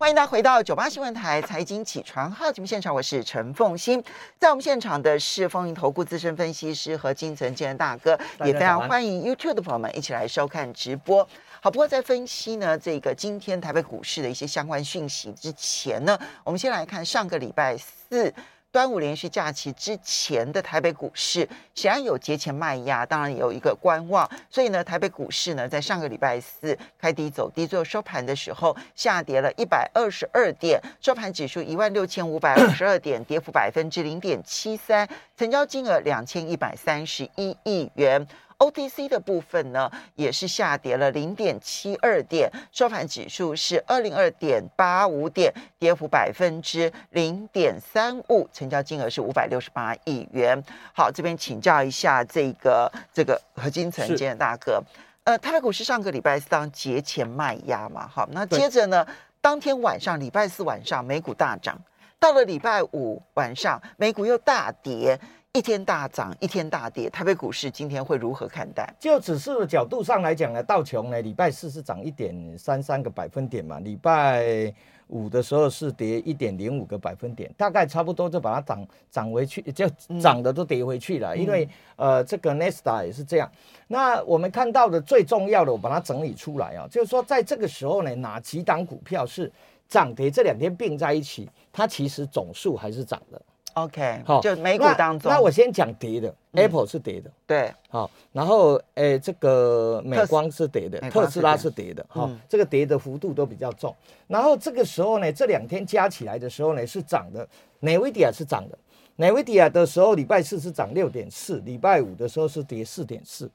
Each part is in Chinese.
欢迎大家回到九八新闻台财经起床号节目现场，我是陈凤欣。在我们现场的是风云投顾资深分析师和金城建大哥，也非常欢迎 YouTube 的朋友们一起来收看直播。好，不过在分析呢这个今天台北股市的一些相关讯息之前呢，我们先来看上个礼拜四。端午连续假期之前的台北股市显然有节前卖压，当然有一个观望，所以呢，台北股市呢在上个礼拜四开低走低，最后收盘的时候下跌了一百二十二点，收盘指数一万六千五百五十二点，跌幅百分之零点七三，成交金额两千一百三十一亿元。OTC 的部分呢，也是下跌了零点七二点，收盘指数是二零二点八五点，跌幅百分之零点三五，成交金额是五百六十八亿元。好，这边请教一下这个这个何金城今天大哥，呃，台北股市上个礼拜是当节前卖压嘛？好，那接着呢，当天晚上礼拜四晚上美股大涨，到了礼拜五晚上美股又大跌。一天大涨，一天大跌，台北股市今天会如何看待？就指数的角度上来讲呢，道琼呢，礼拜四是涨一点三三个百分点嘛，礼拜五的时候是跌一点零五个百分点，大概差不多就把它涨涨回去，就涨的都跌回去了。因为呃，这个 Nesta 也是这样。那我们看到的最重要的，我把它整理出来啊，就是说在这个时候呢，哪几档股票是涨跌这两天并在一起，它其实总数还是涨的。OK，好，就美股当中，那我先讲跌的，Apple 是跌的，对，好，然后诶，这个美光是跌的，特斯拉是跌的，哈，这个跌的幅度都比较重。然后这个时候呢，这两天加起来的时候呢是涨的，Nvidia 是涨的，Nvidia 的时候礼拜四是涨六点四，礼拜五的时候是跌四点四。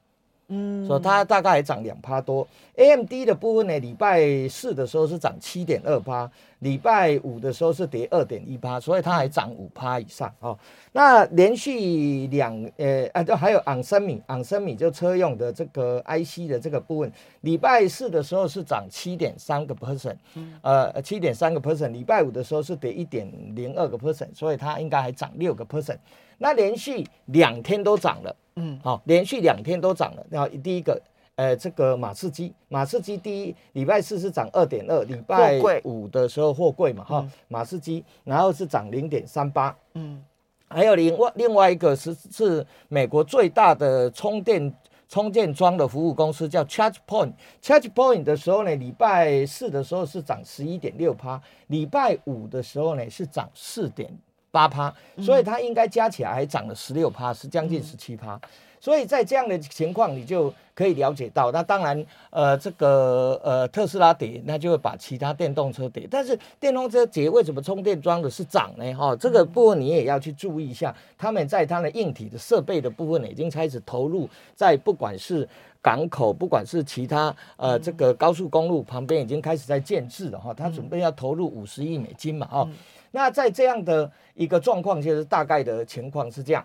嗯，所以它大概还涨两趴多。A M D 的部分呢，礼拜四的时候是涨七点二趴，礼拜五的时候是跌二点一趴，所以它还涨五趴以上哦。那连续两呃啊，就还有昂森米，昂森米就车用的这个 I C 的这个部分，礼拜四的时候是涨七点三个 percent，呃七点三个 percent，礼拜五的时候是跌一点零二个 percent，所以它应该还涨六个 percent。那连续两天都涨了。嗯，好，连续两天都涨了。然后第一个，呃，这个马士基，马士基第一礼拜四是涨二点二，礼拜五的时候货柜嘛，哈，马士基，然后是涨零点三八。嗯，还有另外另外一个是是美国最大的充电充电桩的服务公司叫 Charge Point，Charge Point 的时候呢，礼拜四的时候是涨十一点六趴，礼拜五的时候呢是涨四点。八趴，所以它应该加起来还涨了十六趴，是将近十七趴。所以在这样的情况，你就可以了解到，那当然，呃，这个呃特斯拉跌，那就会把其他电动车跌。但是电动车跌，为什么充电桩的是涨呢？哈，这个部分你也要去注意一下。他们在它的硬体的设备的部分呢，已经开始投入在不管是港口，不管是其他呃这个高速公路旁边，已经开始在建制了哈。他准备要投入五十亿美金嘛，哈。那在这样的一个状况，就是大概的情况是这样。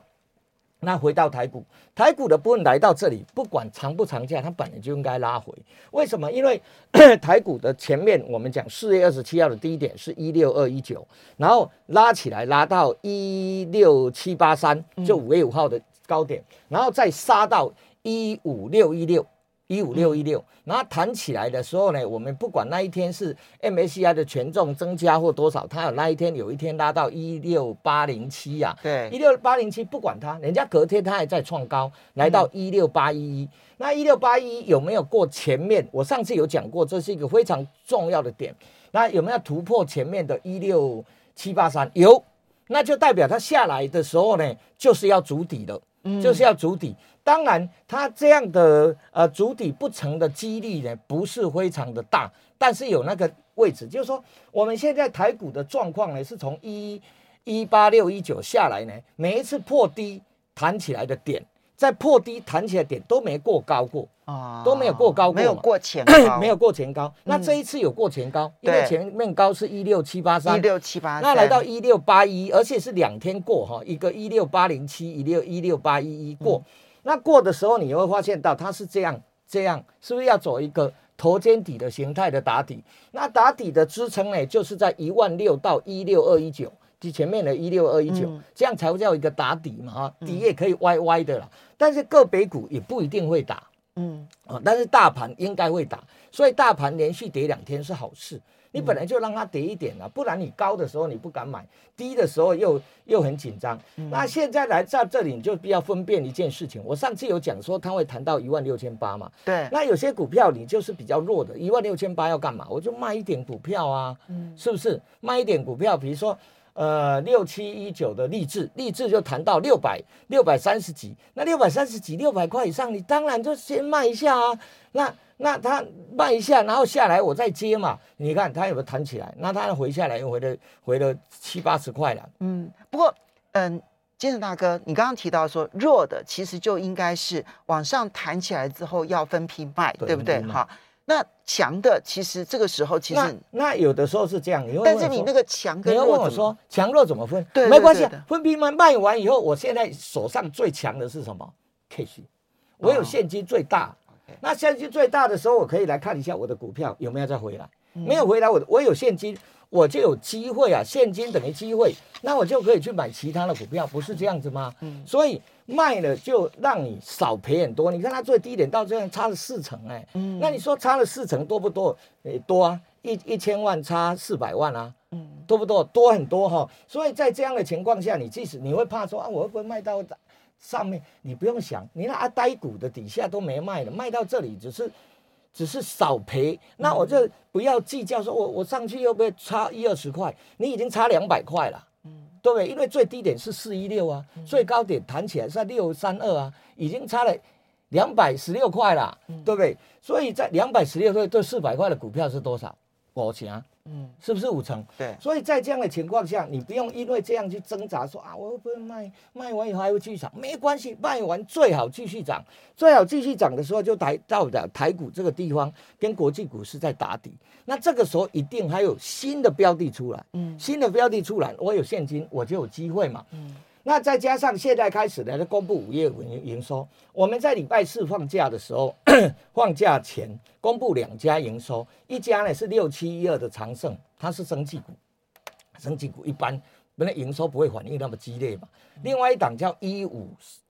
那回到台股，台股的部分来到这里，不管长不长假，它本来就应该拉回。为什么？因为 台股的前面我们讲四月二十七号的低点是一六二一九，然后拉起来拉到一六七八三，就五月五号的高点，然后再杀到一五六一六。一五六一六，然后弹起来的时候呢，我们不管那一天是 MSCI 的权重增加或多少，它有那一天有一天拉到一六八零七呀，对，一六八零七不管它，人家隔天它还在创高，来到一六八一一，那一六八一有没有过前面？我上次有讲过，这是一个非常重要的点。那有没有突破前面的一六七八三？有，那就代表它下来的时候呢，就是要筑底了，就是要筑底。当然，它这样的呃主底不成的几率呢，不是非常的大，但是有那个位置，就是说我们现在台股的状况呢，是从一一八六一九下来呢，每一次破低弹起来的点，在破低弹起来点都没过高过啊，都没有过高过，没有过前高，没有过前高。那这一次有过前高，因为前面高是一六七八三，一六七八，那来到一六八一，而且是两天过哈，一个一六八零七，一六一六八一一过。那过的时候，你会发现到它是这样，这样是不是要走一个头肩底的形态的打底？那打底的支撑呢，就是在一万六到一六二一九，即前面的一六二一九，这样才会叫一个打底嘛？哈，底也可以歪歪的啦。但是个别股也不一定会打，嗯，啊，但是大盘应该会打，所以大盘连续跌两天是好事。你本来就让它跌一点啊，不然你高的时候你不敢买，低的时候又又很紧张。那现在来在这里你就比较分辨一件事情。我上次有讲说它会谈到一万六千八嘛，对。那有些股票你就是比较弱的，一万六千八要干嘛？我就卖一点股票啊，嗯，是不是？卖一点股票，比如说。呃，六七一九的励志，励志就谈到六百六百三十几，那六百三十几六百块以上，你当然就先卖一下啊。那那他卖一下，然后下来我再接嘛。你看他有没有弹起来？那他回下来又回了回了七八十块了。嗯，不过嗯，金城大哥，你刚刚提到说弱的其实就应该是往上弹起来之后要分批卖，对不对？好。那强的其实这个时候其实那有的时候是这样，但是你那个强跟弱，你要问我说强弱怎么分？对，没关系，分批卖卖完以后，我现在手上最强的是什么？cash，我有现金最大。那现金最大的时候，我可以来看一下我的股票有没有再回来，没有回来，我我有现金。我就有机会啊，现金等于机会，那我就可以去买其他的股票，不是这样子吗？嗯，所以卖了就让你少赔很多。你看它最低点到这样差了四成，哎，嗯，那你说差了四成多不多？诶，多啊，一一千万差四百万啊，嗯，多不多？多很多哈。所以在这样的情况下，你即使你会怕说啊，我会不会卖到上面？你不用想，你那阿呆股的底下都没卖的，卖到这里只是。只是少赔，那我就不要计较，说我我上去又不会差一二十块，你已经差两百块了，嗯，对不对？因为最低点是四一六啊，最高点弹起来是六三二啊，已经差了两百十六块了，对不对？所以在两百十六块对四百块的股票是多少？五成，嗯，是不是五成？对，所以在这样的情况下，你不用因为这样去挣扎，说啊，我会不会卖？卖完以后还会继续涨？没关系，卖完最好继续涨，最好继续涨的时候就台到了台股这个地方跟国际股市在打底，那这个时候一定还有新的标的出来，嗯，新的标的出来，我有现金，我就有机会嘛，嗯。那再加上现在开始呢，公布五月营营收。我们在礼拜四放假的时候，放假前公布两家营收，一家呢是六七一二的长盛，它是生技股，生技股一般，本来营收不会反应那么激烈嘛。另外一档叫一五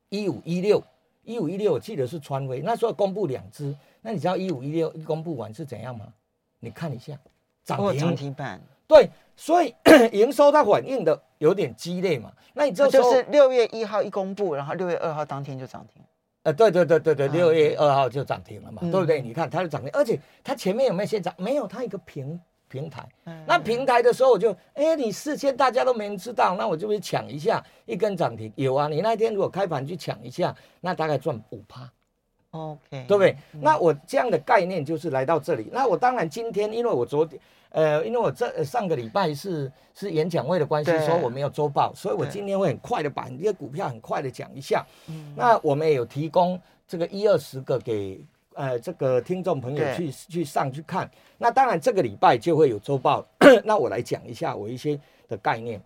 一五一六，一五一六我记得是川威，那时候公布两只，那你知道一五一六一公布完是怎样吗？你看一下，涨停涨停板。对，所以 营收它反应的有点激烈嘛。那你这就是六月一号一公布，然后六月二号当天就涨停。呃，对对对对对，六月二号就涨停了嘛，对不对？你看它就涨停，而且它前面有没有先涨？没有，它一个平平台。那平台的时候我就，哎，你事先大家都没人知道，那我就会抢一下一根涨停。有啊，你那天如果开盘去抢一下，那大概赚五趴。OK，对不对？那我这样的概念就是来到这里。那我当然今天，因为我昨天，呃，因为我这上个礼拜是是演讲会的关系，所以我没有周报，所以我今天会很快的把这些股票很快的讲一下。嗯，那我们也有提供这个一二十个给呃这个听众朋友去去上去看。那当然这个礼拜就会有周报。那我来讲一下我一些的概念。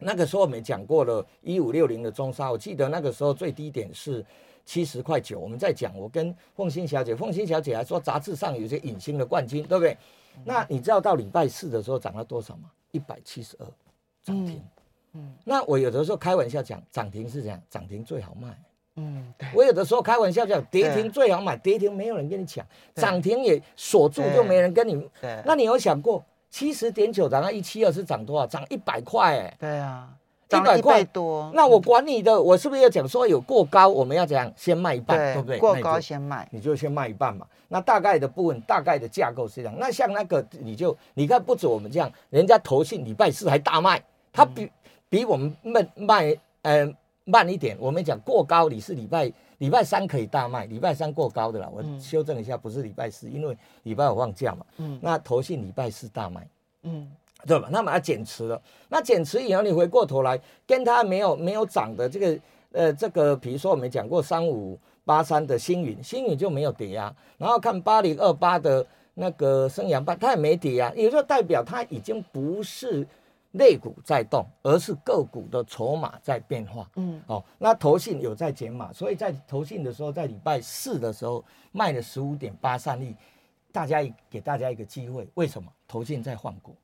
那个时候我们讲过了，一五六零的中沙，我记得那个时候最低点是。七十块九，我们在讲，我跟凤欣小姐，凤欣小姐还说杂志上有些隐形的冠军，对不对？那你知道到礼拜四的时候涨了多少吗？一百七十二，涨停。嗯，那我有的时候开玩笑讲，涨停是这样，涨停最好卖。嗯，我有的时候开玩笑讲，跌停最好买，跌停没有人跟你抢，涨停也锁住就没人跟你。对，那你有想过七十点九涨到一七二是涨多少？涨一百块哎。对啊。一百块多，那我管你的，我是不是要讲说有过高，我们要怎样先卖一半，对不对？过高先卖，你就先卖一半嘛。那大概的部分，大概的架构是这样。那像那个，你就你看，不止我们这样，人家投信礼拜四还大卖，他比比我们慢卖，呃慢一点。我们讲过高，你是礼拜礼拜三可以大卖，礼拜三过高的啦。我修正一下，不是礼拜四，因为礼拜五放假嘛。嗯，那投信礼拜四大卖，嗯。对吧？那把它减持了，那减持以后，你回过头来跟它没有没有涨的这个，呃，这个比如说我们讲过三五八三的星云，星云就没有跌啊。然后看八零二八的那个升阳半，它也没跌啊，也就代表它已经不是类股在动，而是个股的筹码在变化。嗯，哦，那投信有在减码，所以在投信的时候，在礼拜四的时候卖了十五点八三亿，大家给大家一个机会，为什么？投信在换股。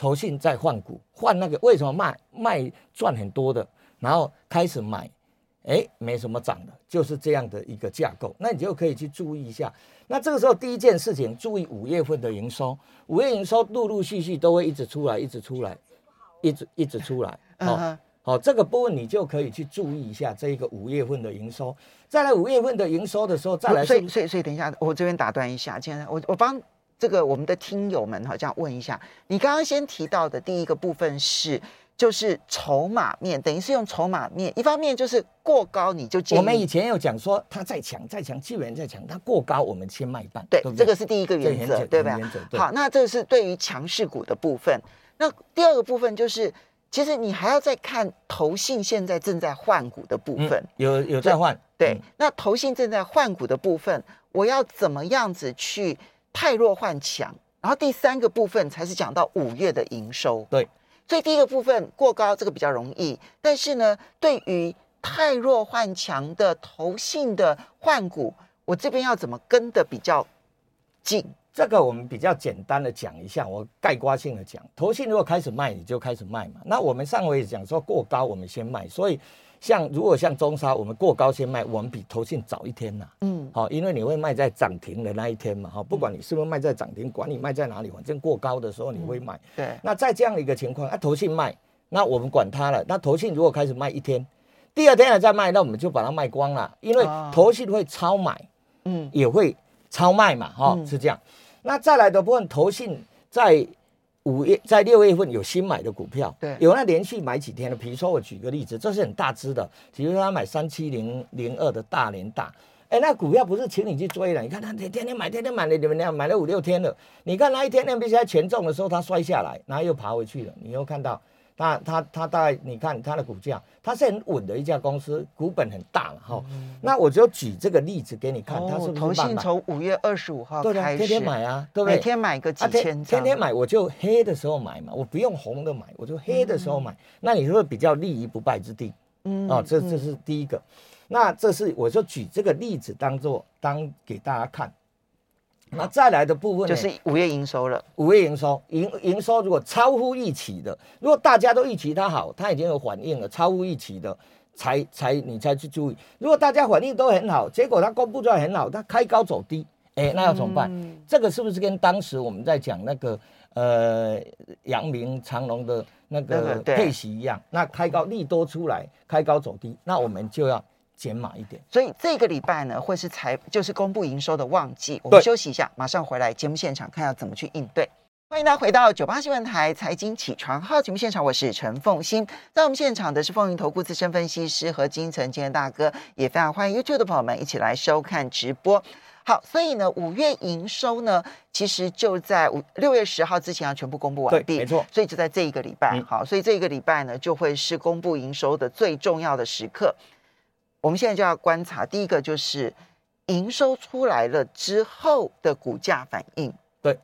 投信在换股，换那个为什么卖卖赚很多的，然后开始买哎，没什么涨的，就是这样的一个架构，那你就可以去注意一下。那这个时候第一件事情，注意五月份的营收，五月营收陆陆续续都会一直出来，一直出来，一直一直出来。好，好，这个部分你就可以去注意一下这一个五月份的营收。再来五月份的营收的时候，再来。所以所以所以，等一下，我这边打断一下，现在我我帮这个我们的听友们哈，这样问一下，你刚刚先提到的第一个部分是。就是筹码面，等于是用筹码面，一方面就是过高，你就我们以前有讲说，它再强再强，基本上再强，它过高，我们先卖半。对，这个是第一个原则，对吧？好，那这是对于强势股的部分。那第二个部分就是，其实你还要再看投信现在正在换股的部分，有有在换。对，那投信正在换股的部分，我要怎么样子去太弱换强？然后第三个部分才是讲到五月的营收。对。所以第一个部分过高，这个比较容易。但是呢，对于太弱换强的投信的换股，我这边要怎么跟的比较紧？这个我们比较简单的讲一下，我概括性的讲，投信如果开始卖，你就开始卖嘛。那我们上回也讲说过高，我们先卖，所以。像如果像中沙，我们过高先卖，我们比投信早一天呐。嗯，好，因为你会卖在涨停的那一天嘛，哈，不管你是不是卖在涨停，管你卖在哪里，反正过高的时候你会卖。对。那在这样的一个情况，啊，投信卖，那我们管它了。那投信如果开始卖一天，第二天还在卖，那我们就把它卖光了，因为投信会超买，嗯，也会超卖嘛，哈，是这样。那再来的部分，投信在。五月在六月份有新买的股票，对，有那连续买几天的。比如说我举个例子，这是很大只的，比如说他买三七零零二的大连大，哎，那股票不是请你去追的，你看他天天天买，天天买了，你们那样买了五六天了，你看那一天那比赛权重的时候，它摔下来，然后又爬回去了，你又看到。那它它大概你看它的股价，它是很稳的一家公司，股本很大了哈。那我就举这个例子给你看，它是投信从五月二十五号开始天天买啊，对不对？每天买个几千天天买我就黑的时候买嘛，我不用红的买，我就黑的时候买。那你会比较立于不败之地，嗯，哦，这这是第一个。那这是我就举这个例子当做当给大家看。那再来的部分就是五月营收了。五月营收，营营收如果超乎预期的，如果大家都预期它好，它已经有反应了，超乎预期的，才才你才去注意。如果大家反应都很好，结果它公布出来很好，它开高走低，哎，那要怎么办？这个是不是跟当时我们在讲那个呃阳明长隆的那个配息一样？那开高利多出来，开高走低，那我们就要。减码一点，所以这个礼拜呢，会是财就是公布营收的旺季。我们休息一下，马上回来节目现场，看要怎么去应对。欢迎大家回到九八新闻台财经起床号节目现场，我是陈凤欣。在我们现场的是风云投顾资深分析师和金城今天大哥，也非常欢迎 YouTube 的朋友们一起来收看直播。好，所以呢，五月营收呢，其实就在五六月十号之前要全部公布完毕，没错。所以就在这一个礼拜，好，所以这一个礼拜呢，就会是公布营收的最重要的时刻。我们现在就要观察，第一个就是营收出来了之后的股价反应。对，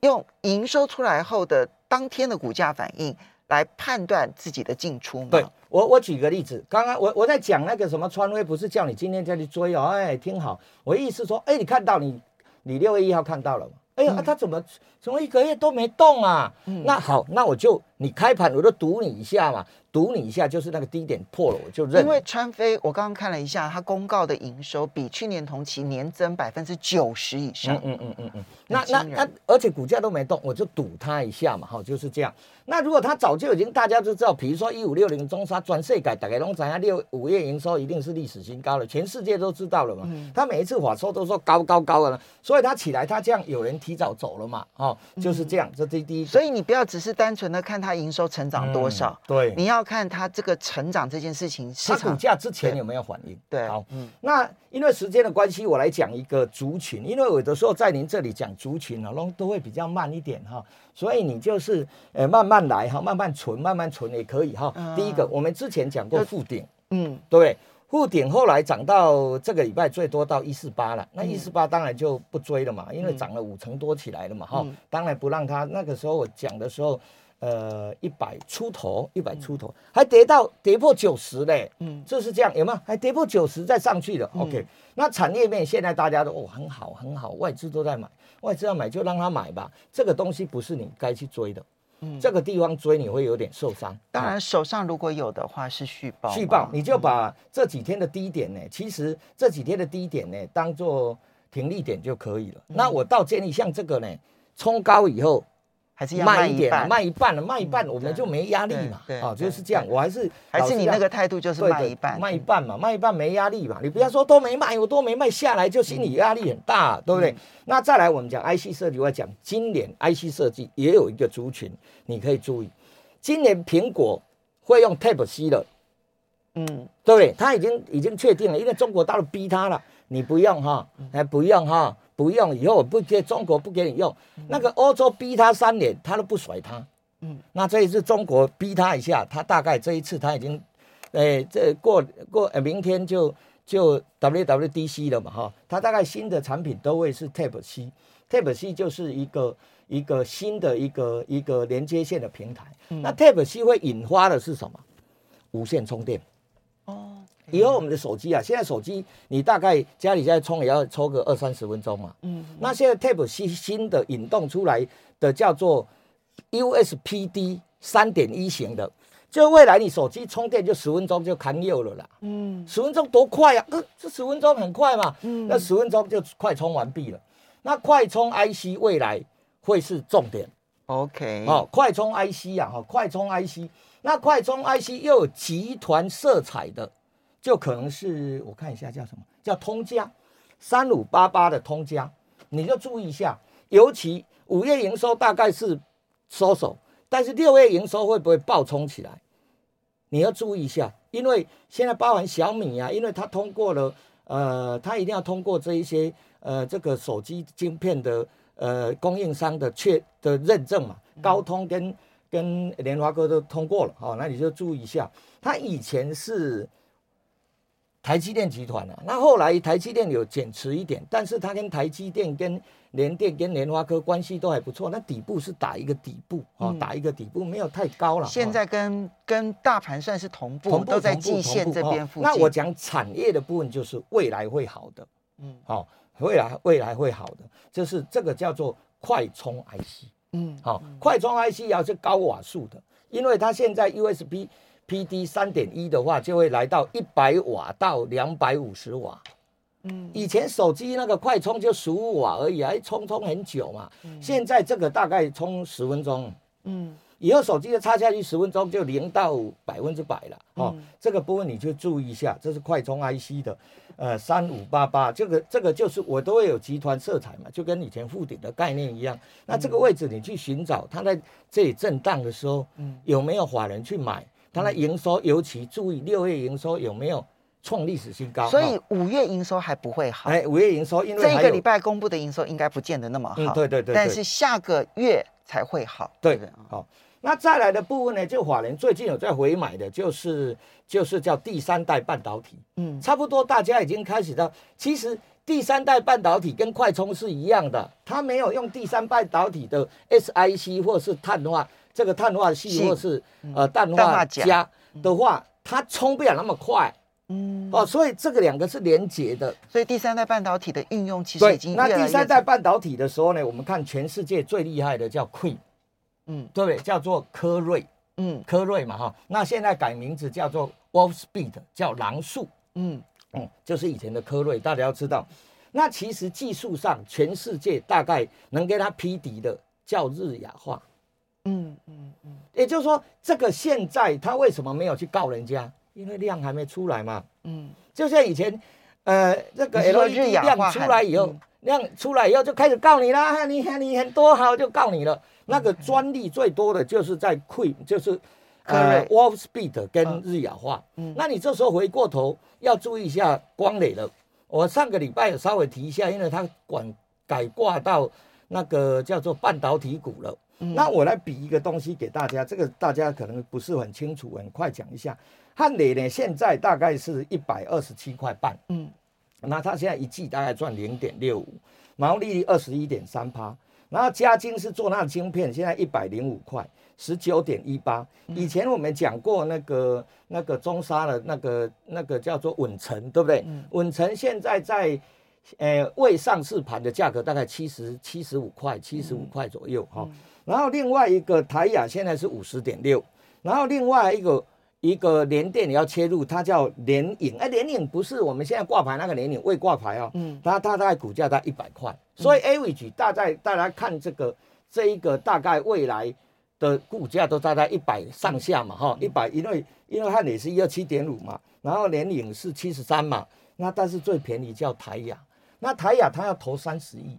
用营收出来后的当天的股价反应来判断自己的进出。对我，我举个例子，刚刚我我在讲那个什么川威，不是叫你今天再去追哦？哎，听好，我意思说，哎，你看到你你六月一号看到了吗？哎呀，他怎么怎么一个月都没动啊？嗯那好，那我就你开盘我就赌你一下嘛。赌你一下，就是那个低点破了，我就认。因为川飞，我刚刚看了一下，它公告的营收比去年同期年增百分之九十以上。嗯嗯嗯嗯。那那那，而且股价都没动，我就赌它一下嘛，哈，就是这样。那如果它早就已经大家都知道，比如说一五六零中沙转税改，大概拢怎样？六五月营收一定是历史新高了，全世界都知道了嘛。他每一次法说都说高高高了，所以他起来，他这样有人提早走了嘛，哦，就是这样。这第第一。所以你不要只是单纯的看它营收成长多少，对，你要。看它这个成长这件事情，它股价之前有没有反应？对，好，嗯，那因为时间的关系，我来讲一个族群，因为有的时候在您这里讲族群呢，都都会比较慢一点哈，所以你就是呃慢慢来哈，慢慢存，慢慢存也可以哈。第一个，我们之前讲过富顶，嗯，对，富顶后来涨到这个礼拜最多到一四八了，那一四八当然就不追了嘛，因为涨了五成多起来了嘛哈，当然不让它那个时候我讲的时候。呃，一百出头，一百出头，还跌到跌破九十嘞，嗯，就是这样，有没有？还跌破九十再上去的，OK。那产业面现在大家都哦很好很好，外资都在买，外资要买就让他买吧，这个东西不是你该去追的，嗯。这个地方追你会有点受伤。当然，手上如果有的话是续报，续报你就把这几天的低点呢，其实这几天的低点呢，当做停利点就可以了。那我倒建议像这个呢，冲高以后。还是要卖一点，卖一半了，卖一半我们就没压力嘛。啊，就是这样。我还是还是你那个态度，就是卖一半，卖一半嘛，卖一半没压力嘛。你不要说都没卖，我都没卖下来，就心理压力很大，对不对？那再来，我们讲 IC 设计，我讲今年 IC 设计也有一个族群，你可以注意，今年苹果会用 Type C 了，嗯，对不对？他已经已经确定了，因为中国大陆逼他了，你不用哈，哎不用哈。不用，以后我不接中国不给你用。那个欧洲逼他三年，他都不甩他。嗯，那这一次中国逼他一下，他大概这一次他已经，诶，这过过，明天就就 WWDC 了嘛哈。他大概新的产品都会是 Type C，Type C 就是一个一个新的一个一个连接线的平台。那 Type C 会引发的是什么？无线充电。哦。以后我们的手机啊，现在手机你大概家里现在充也要充个二三十分钟嘛。嗯。那现在 Type C 新的引动出来的叫做 USPD 三点一型的，就未来你手机充电就十分钟就砍六了啦。嗯。十分钟多快呀？呃，这十分钟很快嘛。嗯。那十分钟就快充完毕了。那快充 IC 未来会是重点。OK。哦，快充 IC 啊，哈，快充 IC。那快充 IC 又有集团色彩的。就可能是我看一下叫什么叫通家，三五八八的通家，你就注意一下，尤其五月营收大概是收手，但是六月营收会不会爆冲起来？你要注意一下，因为现在包含小米啊，因为它通过了，呃，它一定要通过这一些呃这个手机晶片的呃供应商的确的认证嘛，高通跟跟联华科都通过了，哦，那你就注意一下，它以前是。台积电集团啊，那后来台积电有减持一点，但是它跟台积电、跟联电、跟联发科关系都还不错。那底部是打一个底部啊，打一个底部，没有太高了。现在跟跟大盘算是同步，都在季线这边附近。那我讲产业的部分，就是未来会好的，嗯，好，未来未来会好的，就是这个叫做快充 IC，嗯，好，快充 IC 要是高瓦数的，因为它现在 USB。P D 三点一的话，就会来到一百瓦到两百五十瓦。嗯，以前手机那个快充就十五瓦而已，还充充很久嘛。现在这个大概充十分钟。嗯，以后手机的插下去十分钟就零到百分之百了。哦，这个部分你就注意一下，这是快充 I C 的，呃，三五八八，这个这个就是我都会有集团色彩嘛，就跟以前附顶的概念一样。那这个位置你去寻找，它在这里震荡的时候，嗯，有没有法人去买？它的营收尤其注意，六月营收有没有创历史新高？所以五月营收还不会好。哎，五月营收因为这一个礼拜公布的营收应该不见得那么好。嗯，对对对。但是下个月才会好。对的。好，那再来的部分呢？就华联最近有在回买的，就是就是叫第三代半导体。嗯，差不多大家已经开始到，其实第三代半导体跟快充是一样的，它没有用第三半导体的 SiC 或是碳化。这个碳化系或是呃氮化镓的话，它充不了那么快，嗯哦，所以这个两个是连接的。所以第三代半导体的运用其实已经那第三代半导体的时候呢，我们看全世界最厉害的叫 Queen，嗯，对不对？叫做科瑞，嗯，科瑞嘛哈。那现在改名字叫做 Wolfspeed，叫狼树，嗯嗯，就是以前的科瑞。大家要知道，那其实技术上全世界大概能跟它匹敌的叫日亚化。嗯嗯嗯，也就是说，这个现在他为什么没有去告人家？因为量还没出来嘛。嗯，就像以前，呃，这个 LED 量出来以后，量出来以后就开始告你啦。你看你很多好就告你了。那个专利最多的就是在 Queen，就是呃 Wolfspeed 跟日氧化。嗯，那你这时候回过头要注意一下光磊了。我上个礼拜有稍微提一下，因为它管改挂到那个叫做半导体股了。嗯那我来比一个东西给大家，这个大家可能不是很清楚，很快讲一下。汉磊呢，现在大概是一百二十七块半，嗯，那它现在一季大概赚零点六五，毛利率二十一点三趴。然后嘉金是做那个晶片，现在一百零五块，十九点一八。以前我们讲过那个那个中沙的那个那个叫做稳成，对不对？稳成现在在。呃，未上市盘的价格大概七十七十五块，七十五块左右哈。然后另外一个台亚现在是五十点六，然后另外一个一个联电你要切入，它叫联影，哎，联影不是我们现在挂牌那个联影未挂牌哦，嗯，它它大概股价在一百块，所以 A 位举大概大家看这个这一个大概未来的股价都大概一百上下嘛，哈，一百，因为因为汉磊是一二七点五嘛，然后联影是七十三嘛，那但是最便宜叫台亚，那台亚它要投三十亿。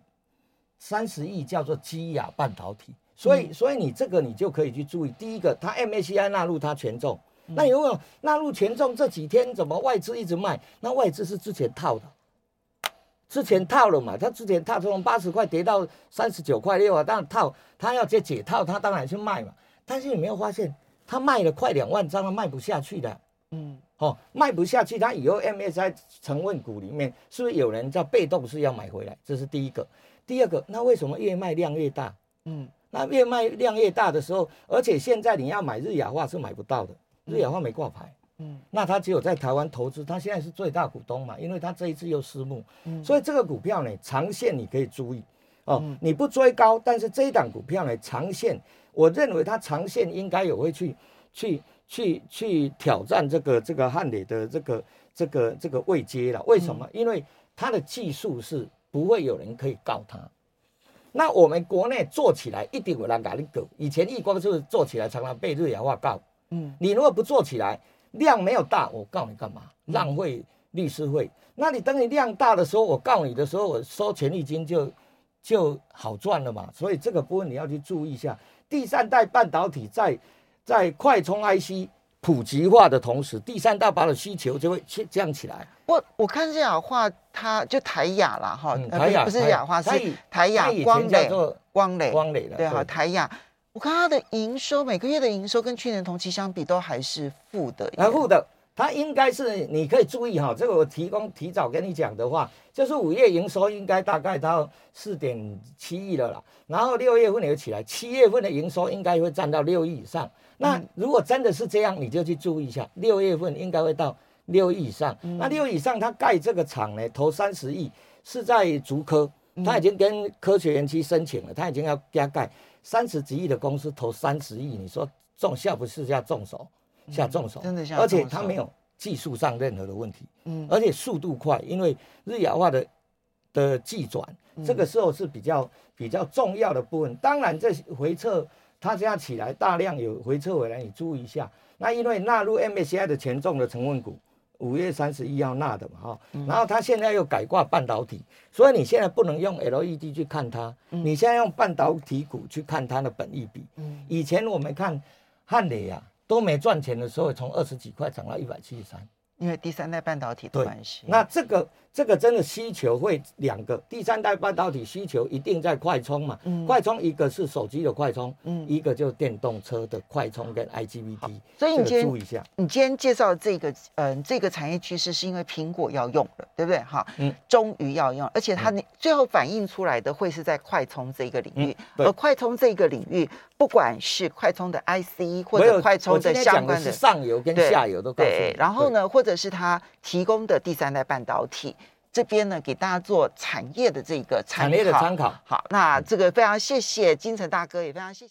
三十亿叫做基亚半导体，所以所以你这个你就可以去注意。第一个，它 MACI 纳入它权重，那有没有纳入权重？这几天怎么外资一直卖？那外资是之前套的，之前套了嘛？他之前套从八十块跌到三十九块六啊，当然套，他要解解套，他当然去卖嘛。但是你没有发现，他卖了快两万张了，卖不下去的。嗯，哦，卖不下去，他以后 MSI 成分股里面是不是有人在被动是要买回来？这是第一个。第二个，那为什么越卖量越大？嗯，那越卖量越大的时候，而且现在你要买日亚化是买不到的，日亚化没挂牌。嗯，那他只有在台湾投资，他现在是最大股东嘛，因为他这一次又私募，嗯，所以这个股票呢，长线你可以注意哦，你不追高，但是这一档股票呢，长线，我认为它长线应该也会去去去去挑战这个这个汉磊的这个这个这个位阶了。为什么？因为它的技术是。不会有人可以告他。那我们国内做起来一定有人敢你搞。以前易光是做起来常常被日亚化告。嗯，你如果不做起来，量没有大，我告你干嘛？浪费律师费。那你等你量大的时候，我告你的时候，我收权利金就就好赚了嘛。所以这个部分你要去注意一下。第三代半导体在在快充 IC 普及化的同时，第三代把的需求就会降起来。我我看这雅化，它就台雅了哈，台雅不是雅化，是台雅光磊，光磊，光磊的，对哈，台雅。我看它的营收，每个月的营收跟去年同期相比都还是负的，啊，负的。它应该是你可以注意哈，这个我提供提早跟你讲的话，就是五月营收应该大概到四点七亿了啦，然后六月份也起来，七月份的营收应该会占到六亿以上。那如果真的是这样，你就去注意一下，六月份应该会到。六亿以上，那六亿以上，它盖这个厂呢，投三十亿，是在竹科，他已经跟科学园区申请了，他已经要加盖三十几亿的公司投三十亿，你说重下不是下重手，下重手，真的下，而且他没有技术上任何的问题，嗯，而且速度快，因为日亚化的的技转，这个时候是比较比较重要的部分。当然这回撤，它这样起来大量有回撤回来，你注意一下。那因为纳入 MSCI 的权重的成分股。五月三十一号纳的嘛哈，然后它现在又改挂半导体，所以你现在不能用 LED 去看它，你现在用半导体股去看它的本益比。以前我们看汉磊呀都没赚钱的时候，从二十几块涨到一百七十三。因为第三代半导体的关系，那这个这个真的需求会两个，第三代半导体需求一定在快充嘛？嗯，快充一个是手机的快充，嗯，一个就电动车的快充跟 IGBT。所以你今天注意一下，你今天介绍这个，嗯，这个产业趋势是因为苹果要用了，对不对？哈，嗯，终于要用，而且它那最后反映出来的会是在快充这个领域，而快充这个领域，不管是快充的 IC 或者快充的相关的上游跟下游都对，然后呢，或者是它提供的第三代半导体，这边呢给大家做产业的这个产业的参考。好，那这个非常谢谢金城大哥，也非常谢谢。